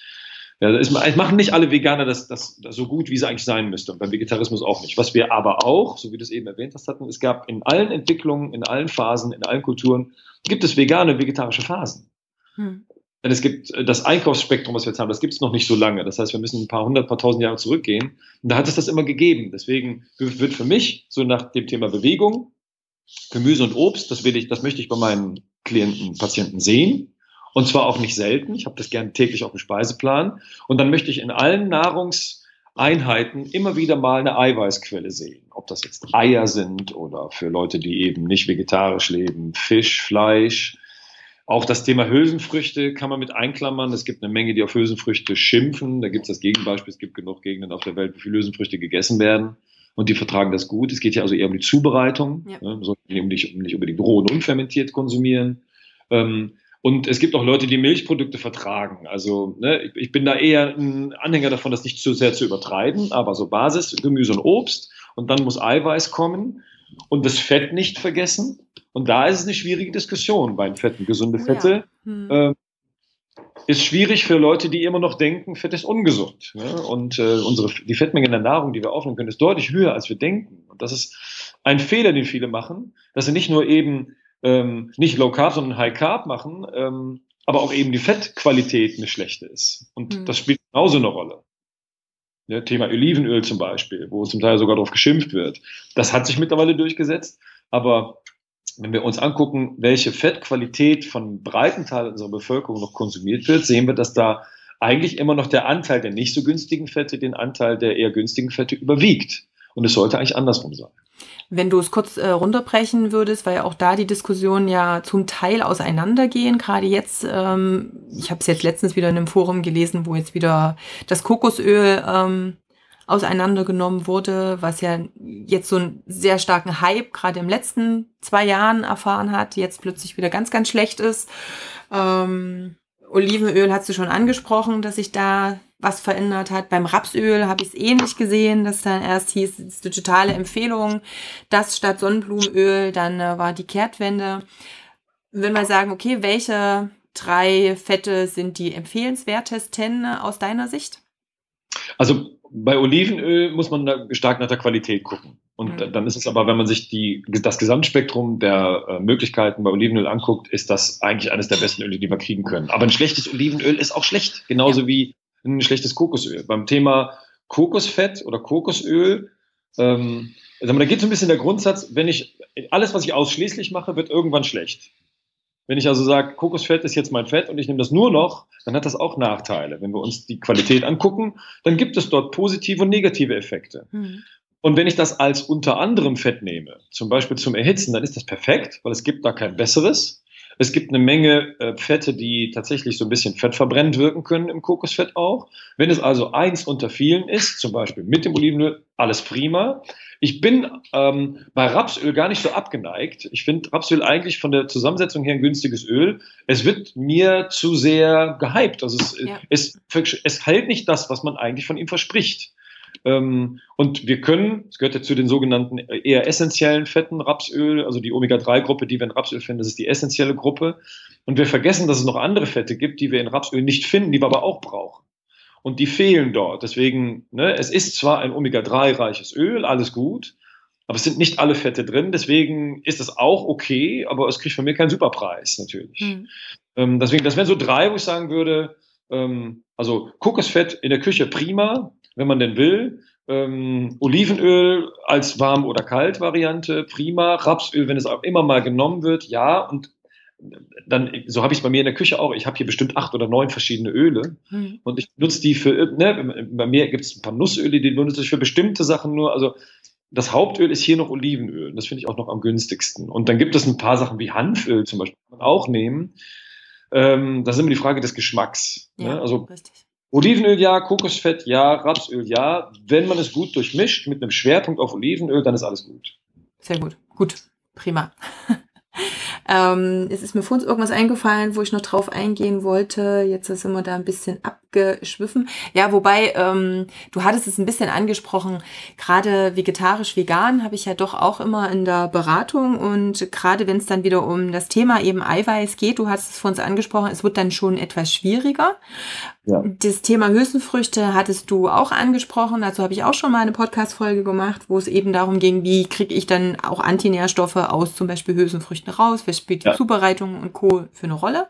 ja, es machen nicht alle Veganer das, das, das so gut, wie sie eigentlich sein müsste und beim Vegetarismus auch nicht. Was wir aber auch, so wie du es eben erwähnt hast, hatten, es gab in allen Entwicklungen, in allen Phasen, in allen Kulturen, gibt es vegane vegetarische Phasen. Hm. Denn es gibt äh, das Einkaufsspektrum, was wir jetzt haben, das gibt es noch nicht so lange. Das heißt, wir müssen ein paar hundert, paar tausend Jahre zurückgehen. Und da hat es das immer gegeben. Deswegen wird für mich so nach dem Thema Bewegung Gemüse und Obst, das will ich, das möchte ich bei meinen Klienten, Patienten sehen. Und zwar auch nicht selten. Ich habe das gerne täglich auf dem Speiseplan. Und dann möchte ich in allen Nahrungseinheiten immer wieder mal eine Eiweißquelle sehen. Ob das jetzt Eier sind oder für Leute, die eben nicht vegetarisch leben, Fisch, Fleisch. Auch das Thema Hülsenfrüchte kann man mit einklammern. Es gibt eine Menge, die auf Hülsenfrüchte schimpfen. Da gibt es das Gegenbeispiel. Es gibt genug Gegenden auf der Welt, wo viele Hülsenfrüchte gegessen werden und die vertragen das gut. Es geht ja also eher um die Zubereitung, ja. ne, sollten nicht, nicht unbedingt roh und unfermentiert konsumieren. Ähm, Und es gibt auch Leute, die Milchprodukte vertragen. Also ne, ich bin da eher ein Anhänger davon, das nicht zu sehr zu übertreiben, aber so Basis, Gemüse und Obst. Und dann muss Eiweiß kommen und das Fett nicht vergessen. Und da ist es eine schwierige Diskussion bei den Fetten. Gesunde oh Fette ja. hm. äh, ist schwierig für Leute, die immer noch denken, Fett ist ungesund. Ne? Und äh, unsere, die Fettmenge in der Nahrung, die wir aufnehmen können, ist deutlich höher, als wir denken. Und das ist ein Fehler, den viele machen, dass sie nicht nur eben ähm, nicht Low Carb, sondern High Carb machen, ähm, aber auch eben die Fettqualität eine schlechte ist. Und mhm. das spielt genauso eine Rolle. Ja, Thema Olivenöl zum Beispiel, wo zum Teil sogar darauf geschimpft wird. Das hat sich mittlerweile durchgesetzt, aber wenn wir uns angucken, welche Fettqualität von breiten Teil unserer Bevölkerung noch konsumiert wird, sehen wir, dass da eigentlich immer noch der Anteil der nicht so günstigen Fette den Anteil der eher günstigen Fette überwiegt. Und es sollte eigentlich andersrum sein. Wenn du es kurz äh, runterbrechen würdest, weil auch da die Diskussionen ja zum Teil auseinandergehen. Gerade jetzt, ähm, ich habe es jetzt letztens wieder in einem Forum gelesen, wo jetzt wieder das Kokosöl ähm, auseinandergenommen wurde, was ja jetzt so einen sehr starken Hype gerade im letzten zwei Jahren erfahren hat, jetzt plötzlich wieder ganz, ganz schlecht ist. Ähm, Olivenöl hast du schon angesprochen, dass sich da was verändert hat. Beim Rapsöl habe ich es ähnlich gesehen, dass dann erst hieß, es ist eine totale Empfehlung, das statt Sonnenblumenöl, dann äh, war die Kehrtwende. Wenn wir sagen, okay, welche drei Fette sind die empfehlenswertesten aus deiner Sicht? Also bei Olivenöl muss man stark nach der Qualität gucken. Und mhm. dann ist es aber, wenn man sich die, das Gesamtspektrum der äh, Möglichkeiten bei Olivenöl anguckt, ist das eigentlich eines der besten Öle, die wir kriegen können. Aber ein schlechtes Olivenöl ist auch schlecht, genauso ja. wie ein schlechtes Kokosöl. Beim Thema Kokosfett oder Kokosöl, ähm, also da geht so ein bisschen der Grundsatz, wenn ich alles, was ich ausschließlich mache, wird irgendwann schlecht. Wenn ich also sage, Kokosfett ist jetzt mein Fett und ich nehme das nur noch, dann hat das auch Nachteile. Wenn wir uns die Qualität angucken, dann gibt es dort positive und negative Effekte. Mhm. Und wenn ich das als unter anderem Fett nehme, zum Beispiel zum Erhitzen, dann ist das perfekt, weil es gibt da kein besseres. Es gibt eine Menge äh, Fette, die tatsächlich so ein bisschen fettverbrennend wirken können im Kokosfett auch. Wenn es also eins unter vielen ist, zum Beispiel mit dem Olivenöl, alles prima. Ich bin ähm, bei Rapsöl gar nicht so abgeneigt. Ich finde Rapsöl eigentlich von der Zusammensetzung her ein günstiges Öl. Es wird mir zu sehr gehypt. Also es, ja. es, es hält nicht das, was man eigentlich von ihm verspricht. Ähm, und wir können, es gehört ja zu den sogenannten eher essentiellen Fetten, Rapsöl, also die Omega-3-Gruppe, die wir in Rapsöl finden, das ist die essentielle Gruppe. Und wir vergessen, dass es noch andere Fette gibt, die wir in Rapsöl nicht finden, die wir aber auch brauchen. Und die fehlen dort. Deswegen, ne, es ist zwar ein Omega-3-reiches Öl, alles gut, aber es sind nicht alle Fette drin. Deswegen ist es auch okay, aber es kriegt von mir keinen Superpreis natürlich. Hm. Ähm, deswegen, das wären so drei, wo ich sagen würde, ähm, also Kokosfett in der Küche prima, wenn man denn will. Ähm, Olivenöl als warm- oder kalt Variante, prima. Rapsöl, wenn es auch immer mal genommen wird, ja. Und dann, so habe ich es bei mir in der Küche auch. Ich habe hier bestimmt acht oder neun verschiedene Öle mhm. und ich nutze die für, ne, bei mir gibt es ein paar Nussöle, die nutze ich für bestimmte Sachen nur. Also das Hauptöl ist hier noch Olivenöl. Das finde ich auch noch am günstigsten. Und dann gibt es ein paar Sachen wie Hanföl zum Beispiel, kann man auch nehmen. Ähm, das ist immer die Frage des Geschmacks. Ne? Ja, ne? Also richtig. Olivenöl ja, Kokosfett ja, Rapsöl ja. Wenn man es gut durchmischt mit einem Schwerpunkt auf Olivenöl, dann ist alles gut. Sehr gut. Gut. Prima. ähm, es ist mir vor uns irgendwas eingefallen, wo ich noch drauf eingehen wollte. Jetzt sind wir da ein bisschen abgeschwiffen. Ja, wobei, ähm, du hattest es ein bisschen angesprochen, gerade vegetarisch, vegan habe ich ja doch auch immer in der Beratung und gerade wenn es dann wieder um das Thema eben Eiweiß geht, du hast es vor uns angesprochen, es wird dann schon etwas schwieriger. Ja. Das Thema Hülsenfrüchte hattest du auch angesprochen. Dazu habe ich auch schon mal eine Podcast-Folge gemacht, wo es eben darum ging, wie kriege ich dann auch Antinährstoffe aus zum Beispiel Hülsenfrüchten raus, was spielt die ja. Zubereitung und Co. für eine Rolle.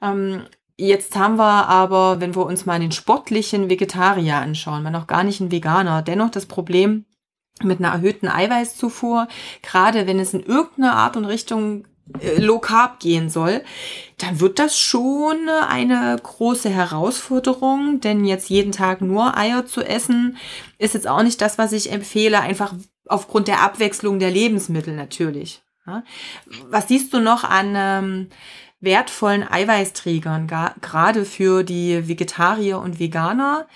Ähm, jetzt haben wir aber, wenn wir uns mal den sportlichen Vegetarier anschauen, man noch gar nicht ein Veganer, dennoch das Problem, mit einer erhöhten Eiweißzufuhr, gerade wenn es in irgendeiner Art und Richtung äh, Low Carb gehen soll, dann wird das schon eine große Herausforderung, denn jetzt jeden Tag nur Eier zu essen, ist jetzt auch nicht das, was ich empfehle, einfach aufgrund der Abwechslung der Lebensmittel natürlich. Was siehst du noch an ähm, wertvollen Eiweißträgern, gerade für die Vegetarier und Veganer?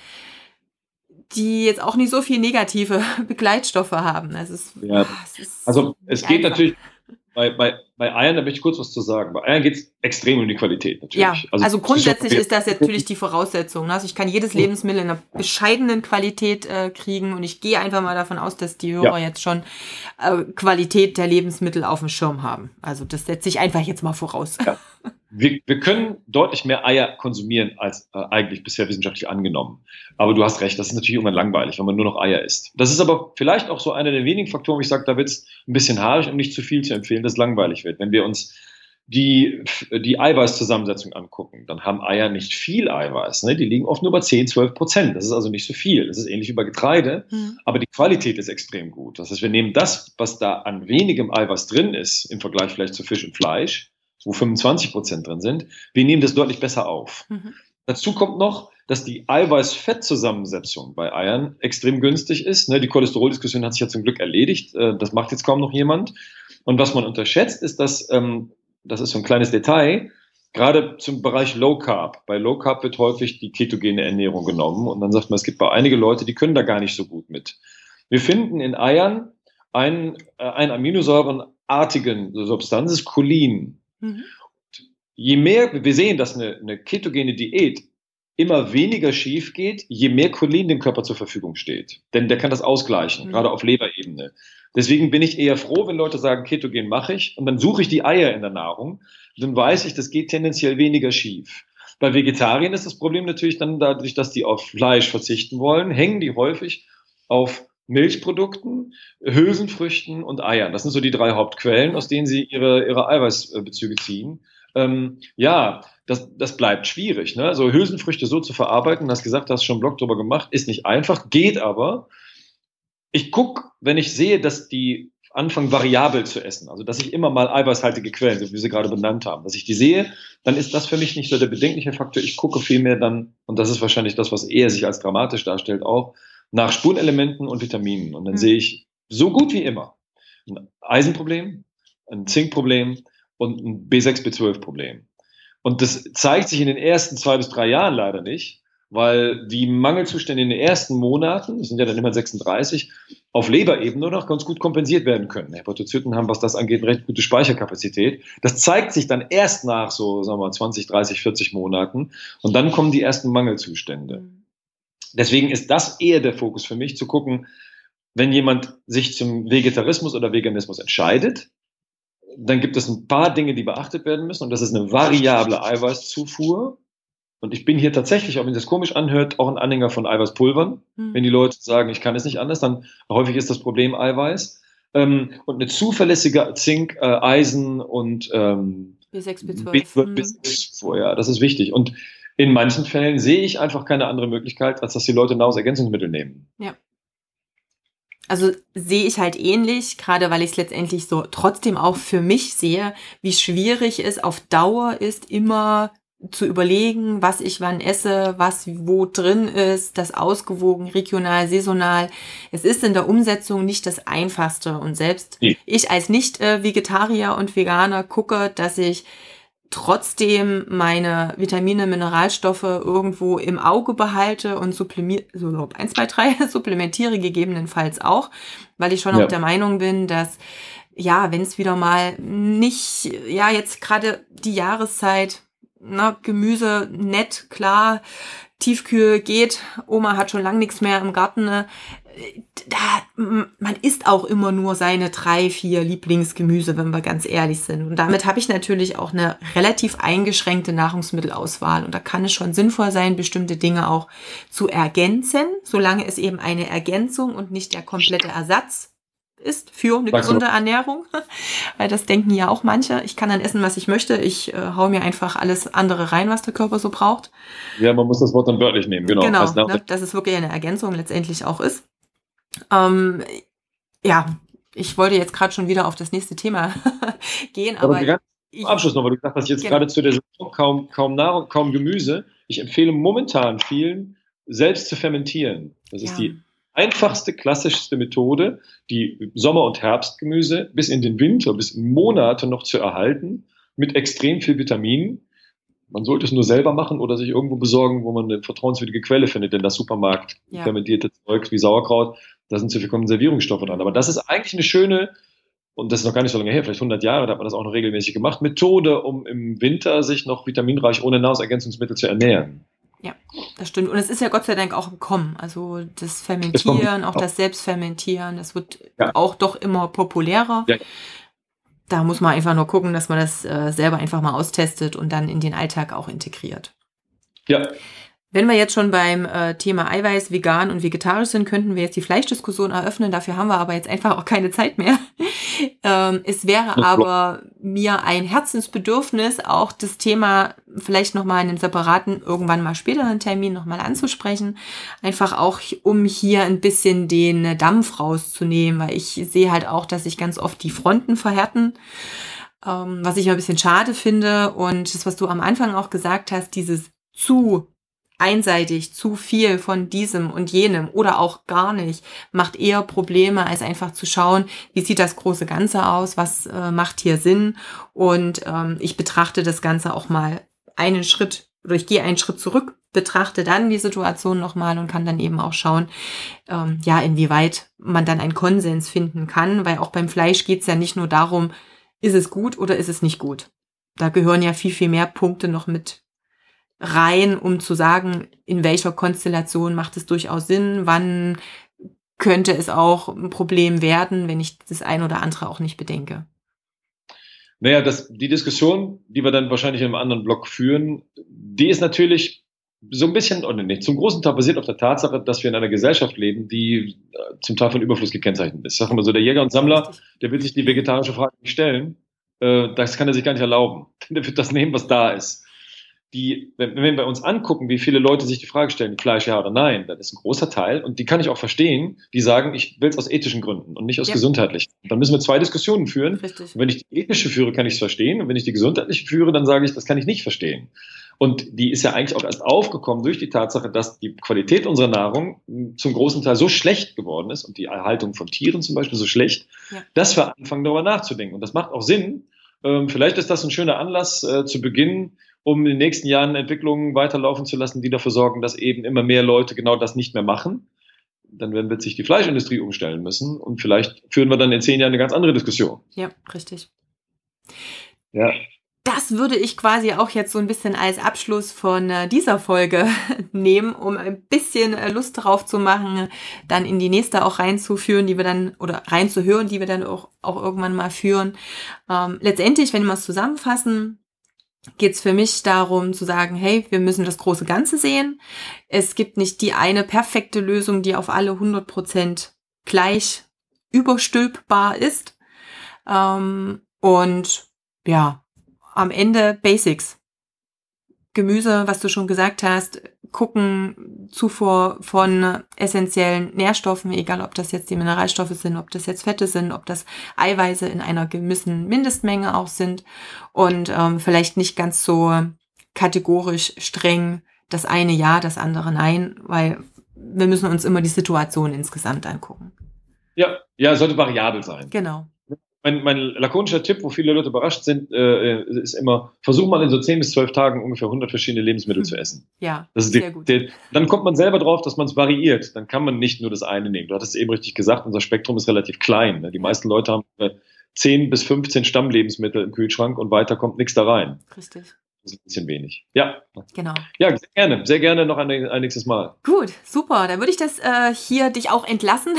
die jetzt auch nicht so viel negative Begleitstoffe haben. Also es, ja. es, also es geht einfach. natürlich bei, bei, bei Eiern, da möchte ich kurz was zu sagen. Bei Eiern geht es extrem um die Qualität natürlich. Ja, also, also grundsätzlich ist das natürlich die Voraussetzung. Ne? Also ich kann jedes Lebensmittel in einer bescheidenen Qualität äh, kriegen und ich gehe einfach mal davon aus, dass die Hörer ja. jetzt schon äh, Qualität der Lebensmittel auf dem Schirm haben. Also das setze ich einfach jetzt mal voraus. Ja. Wir, wir können deutlich mehr Eier konsumieren als äh, eigentlich bisher wissenschaftlich angenommen. Aber du hast recht, das ist natürlich irgendwann langweilig, wenn man nur noch Eier isst. Das ist aber vielleicht auch so einer der wenigen Faktoren, wo ich sage, da wird es ein bisschen haarig, um nicht zu viel zu empfehlen, dass es langweilig wird. Wenn wir uns die, die Eiweißzusammensetzung angucken, dann haben Eier nicht viel Eiweiß. Ne? Die liegen oft nur bei 10, 12 Prozent. Das ist also nicht so viel. Das ist ähnlich wie bei Getreide, mhm. aber die Qualität ist extrem gut. Das heißt, wir nehmen das, was da an wenigem Eiweiß drin ist, im Vergleich vielleicht zu Fisch und Fleisch, wo 25 Prozent drin sind, wir nehmen das deutlich besser auf. Mhm. Dazu kommt noch, dass die Eiweiß-Fett-Zusammensetzung bei Eiern extrem günstig ist. Ne, die Cholesteroldiskussion hat sich ja zum Glück erledigt. Äh, das macht jetzt kaum noch jemand. Und was man unterschätzt, ist, dass, ähm, das ist so ein kleines Detail, gerade zum Bereich Low Carb. Bei Low Carb wird häufig die ketogene Ernährung genommen. Und dann sagt man, es gibt bei einige Leute, die können da gar nicht so gut mit. Wir finden in Eiern ein, äh, ein aminosäurenartigen Substanz, ist Cholin. Mhm. Je mehr, wir sehen, dass eine, eine ketogene Diät immer weniger schief geht, je mehr Cholin dem Körper zur Verfügung steht. Denn der kann das ausgleichen, mhm. gerade auf Leberebene. Deswegen bin ich eher froh, wenn Leute sagen, Ketogen mache ich und dann suche ich die Eier in der Nahrung. Dann weiß ich, das geht tendenziell weniger schief. Bei Vegetariern ist das Problem natürlich dann dadurch, dass die auf Fleisch verzichten wollen, hängen die häufig auf Milchprodukten, Hülsenfrüchten und Eiern. Das sind so die drei Hauptquellen, aus denen sie ihre, ihre Eiweißbezüge ziehen. Ähm, ja, das, das bleibt schwierig. Ne? So Hülsenfrüchte so zu verarbeiten, hast gesagt, hast schon einen Blog drüber gemacht, ist nicht einfach, geht aber. Ich gucke, wenn ich sehe, dass die anfangen variabel zu essen, also dass ich immer mal eiweißhaltige Quellen, wie Sie gerade benannt haben, dass ich die sehe, dann ist das für mich nicht so der bedenkliche Faktor. Ich gucke vielmehr dann, und das ist wahrscheinlich das, was eher sich als dramatisch darstellt, auch nach Spurenelementen und Vitaminen. Und dann mhm. sehe ich so gut wie immer ein Eisenproblem, ein Zinkproblem und ein B6, B12-Problem. Und das zeigt sich in den ersten zwei bis drei Jahren leider nicht, weil die Mangelzustände in den ersten Monaten, das sind ja dann immer 36, auf Leberebene noch ganz gut kompensiert werden können. Hepatozyten haben, was das angeht, eine recht gute Speicherkapazität. Das zeigt sich dann erst nach so, sagen wir mal, 20, 30, 40 Monaten und dann kommen die ersten Mangelzustände. Mhm. Deswegen ist das eher der Fokus für mich, zu gucken, wenn jemand sich zum Vegetarismus oder Veganismus entscheidet, dann gibt es ein paar Dinge, die beachtet werden müssen. Und das ist eine variable Eiweißzufuhr. Und ich bin hier tatsächlich, auch wenn das komisch anhört, auch ein Anhänger von Eiweißpulvern. Mhm. Wenn die Leute sagen, ich kann es nicht anders, dann häufig ist das Problem Eiweiß. Ähm, und eine zuverlässige Zink, äh, Eisen und ähm, B6, B12. B6, mhm. ja, das ist wichtig. Und in manchen Fällen sehe ich einfach keine andere Möglichkeit, als dass die Leute Nahrungsergänzungsmittel nehmen. Ja. Also sehe ich halt ähnlich, gerade weil ich es letztendlich so trotzdem auch für mich sehe, wie schwierig es auf Dauer ist, immer zu überlegen, was ich wann esse, was wo drin ist, das ausgewogen, regional, saisonal. Es ist in der Umsetzung nicht das Einfachste. Und selbst nee. ich als Nicht-Vegetarier und Veganer gucke, dass ich trotzdem meine Vitamine, Mineralstoffe irgendwo im Auge behalte und supplementiere, so 1, 2, 3 supplementiere gegebenenfalls auch, weil ich schon ja. auch der Meinung bin, dass ja, wenn es wieder mal nicht, ja, jetzt gerade die Jahreszeit, na, Gemüse nett, klar, Tiefkühl geht, Oma hat schon lang nichts mehr im Garten, ne? Da, man isst auch immer nur seine drei, vier Lieblingsgemüse, wenn wir ganz ehrlich sind. Und damit habe ich natürlich auch eine relativ eingeschränkte Nahrungsmittelauswahl. Und da kann es schon sinnvoll sein, bestimmte Dinge auch zu ergänzen, solange es eben eine Ergänzung und nicht der komplette Ersatz ist für eine gesunde? Ernährung. Weil das denken ja auch manche. Ich kann dann essen, was ich möchte. Ich äh, hau mir einfach alles andere rein, was der Körper so braucht. Ja, man muss das Wort dann wörtlich nehmen, genau. Genau, ne, dass es wirklich eine Ergänzung letztendlich auch ist. Ähm, ja, ich wollte jetzt gerade schon wieder auf das nächste Thema gehen, aber. aber ich, Abschluss noch, weil du gesagt hast, jetzt genau. gerade zu der Saison kaum, kaum Nahrung, kaum Gemüse. Ich empfehle momentan vielen, selbst zu fermentieren. Das ja. ist die einfachste, klassischste Methode, die Sommer- und Herbstgemüse bis in den Winter, bis in Monate noch zu erhalten, mit extrem viel Vitaminen. Man sollte es nur selber machen oder sich irgendwo besorgen, wo man eine vertrauenswürdige Quelle findet, denn das Supermarkt ja. fermentierte Zeug wie Sauerkraut, da sind zu viel Konservierungsstoffe dran. Aber das ist eigentlich eine schöne und das ist noch gar nicht so lange her, vielleicht 100 Jahre, da hat man das auch noch regelmäßig gemacht, Methode, um im Winter sich noch vitaminreich ohne Nahrungsergänzungsmittel zu ernähren. Ja, das stimmt. Und es ist ja Gott sei Dank auch im Kommen. Also das Fermentieren, auch das Selbstfermentieren, das wird ja. auch doch immer populärer. Ja. Da muss man einfach nur gucken, dass man das äh, selber einfach mal austestet und dann in den Alltag auch integriert. Ja, wenn wir jetzt schon beim äh, Thema Eiweiß, vegan und vegetarisch sind, könnten wir jetzt die Fleischdiskussion eröffnen. Dafür haben wir aber jetzt einfach auch keine Zeit mehr. ähm, es wäre aber mir ein Herzensbedürfnis, auch das Thema vielleicht nochmal in einem separaten, irgendwann mal späteren Termin nochmal anzusprechen. Einfach auch, um hier ein bisschen den Dampf rauszunehmen, weil ich sehe halt auch, dass sich ganz oft die Fronten verhärten ähm, was ich ein bisschen schade finde. Und das, was du am Anfang auch gesagt hast, dieses zu einseitig zu viel von diesem und jenem oder auch gar nicht, macht eher Probleme, als einfach zu schauen, wie sieht das große Ganze aus, was äh, macht hier Sinn. Und ähm, ich betrachte das Ganze auch mal einen Schritt oder ich gehe einen Schritt zurück, betrachte dann die Situation nochmal und kann dann eben auch schauen, ähm, ja, inwieweit man dann einen Konsens finden kann, weil auch beim Fleisch geht es ja nicht nur darum, ist es gut oder ist es nicht gut. Da gehören ja viel, viel mehr Punkte noch mit rein, um zu sagen, in welcher Konstellation macht es durchaus Sinn, wann könnte es auch ein Problem werden, wenn ich das ein oder andere auch nicht bedenke. Naja, das, die Diskussion, die wir dann wahrscheinlich in einem anderen Blog führen, die ist natürlich so ein bisschen, oder nicht, zum großen Teil basiert auf der Tatsache, dass wir in einer Gesellschaft leben, die äh, zum Teil von Überfluss gekennzeichnet ist. Ich sage mal so, der Jäger und Sammler, der will sich die vegetarische Frage nicht stellen. Äh, das kann er sich gar nicht erlauben. Der wird das nehmen, was da ist die, wenn, wenn wir uns angucken, wie viele Leute sich die Frage stellen, Fleisch ja oder nein, das ist ein großer Teil und die kann ich auch verstehen, die sagen, ich will es aus ethischen Gründen und nicht aus ja. gesundheitlichen. Dann müssen wir zwei Diskussionen führen. Richtig. Und wenn ich die ethische führe, kann ich es verstehen und wenn ich die gesundheitliche führe, dann sage ich, das kann ich nicht verstehen. Und die ist ja eigentlich auch erst aufgekommen durch die Tatsache, dass die Qualität unserer Nahrung zum großen Teil so schlecht geworden ist und die Erhaltung von Tieren zum Beispiel so schlecht, ja. dass wir anfangen darüber nachzudenken. Und das macht auch Sinn. Ähm, vielleicht ist das ein schöner Anlass äh, zu beginnen, um in den nächsten Jahren Entwicklungen weiterlaufen zu lassen, die dafür sorgen, dass eben immer mehr Leute genau das nicht mehr machen. Dann wird sich die Fleischindustrie umstellen müssen und vielleicht führen wir dann in zehn Jahren eine ganz andere Diskussion. Ja, richtig. Ja. Das würde ich quasi auch jetzt so ein bisschen als Abschluss von äh, dieser Folge nehmen, um ein bisschen äh, Lust drauf zu machen, dann in die nächste auch reinzuführen, die wir dann, oder reinzuhören, die wir dann auch, auch irgendwann mal führen. Ähm, letztendlich, wenn wir es zusammenfassen, geht es für mich darum zu sagen, hey, wir müssen das große Ganze sehen. Es gibt nicht die eine perfekte Lösung, die auf alle 100 Prozent gleich überstülpbar ist. Ähm, und ja, am Ende Basics. Gemüse, was du schon gesagt hast, gucken, Zufuhr von essentiellen Nährstoffen, egal ob das jetzt die Mineralstoffe sind, ob das jetzt Fette sind, ob das Eiweiße in einer gewissen Mindestmenge auch sind und ähm, vielleicht nicht ganz so kategorisch streng das eine ja, das andere nein, weil wir müssen uns immer die Situation insgesamt angucken. Ja, ja, sollte variabel sein. Genau mein, mein lakonischer Tipp, wo viele Leute überrascht sind, äh, ist immer, versuch mal in so 10 bis 12 Tagen ungefähr 100 verschiedene Lebensmittel hm. zu essen. Ja, das ist sehr die, gut. Der, dann kommt man selber drauf, dass man es variiert. Dann kann man nicht nur das eine nehmen. Du hattest eben richtig gesagt, unser Spektrum ist relativ klein. Ne? Die meisten Leute haben äh, 10 bis 15 Stammlebensmittel im Kühlschrank und weiter kommt nichts da rein. Richtig. Das ist ein bisschen wenig. Ja. Genau. Ja, sehr gerne. Sehr gerne noch ein, ein nächstes Mal. Gut, super. Dann würde ich das äh, hier dich auch entlassen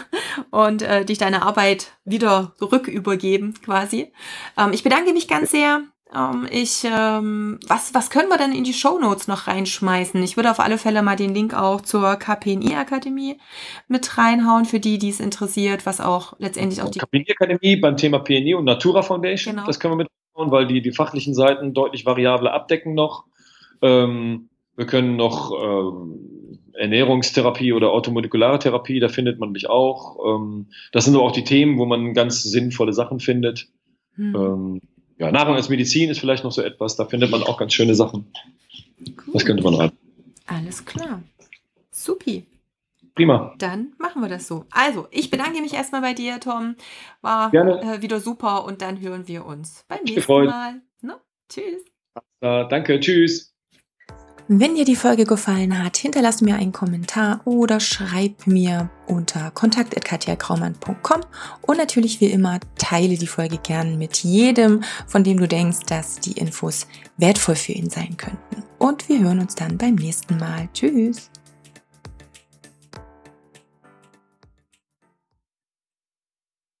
und äh, dich deine Arbeit wieder rückübergeben quasi. Ähm, ich bedanke mich ganz sehr. Ähm, ich, ähm, was, was können wir denn in die Show Notes noch reinschmeißen? Ich würde auf alle Fälle mal den Link auch zur KPNI Akademie mit reinhauen, für die, die es interessiert, was auch letztendlich auch die KPNI Akademie beim Thema PNI und Natura Foundation. Genau. Das können wir mit weil die die fachlichen Seiten deutlich variabler abdecken noch. Ähm, wir können noch ähm, Ernährungstherapie oder automolekulare Therapie, da findet man mich auch. Ähm, das sind aber auch die Themen, wo man ganz sinnvolle Sachen findet. Hm. Ähm, ja, Nahrung als Medizin ist vielleicht noch so etwas, da findet man auch ganz schöne Sachen. Cool. Das könnte man rein. Alles klar. Supi. Prima. Dann machen wir das so. Also, ich bedanke mich erstmal bei dir, Tom. War äh, wieder super und dann hören wir uns beim nächsten Mal. No? Tschüss. danke, tschüss. Wenn dir die Folge gefallen hat, hinterlass mir einen Kommentar oder schreib mir unter kontakt.katjakraumann.com und natürlich wie immer teile die Folge gern mit jedem, von dem du denkst, dass die Infos wertvoll für ihn sein könnten. Und wir hören uns dann beim nächsten Mal. Tschüss!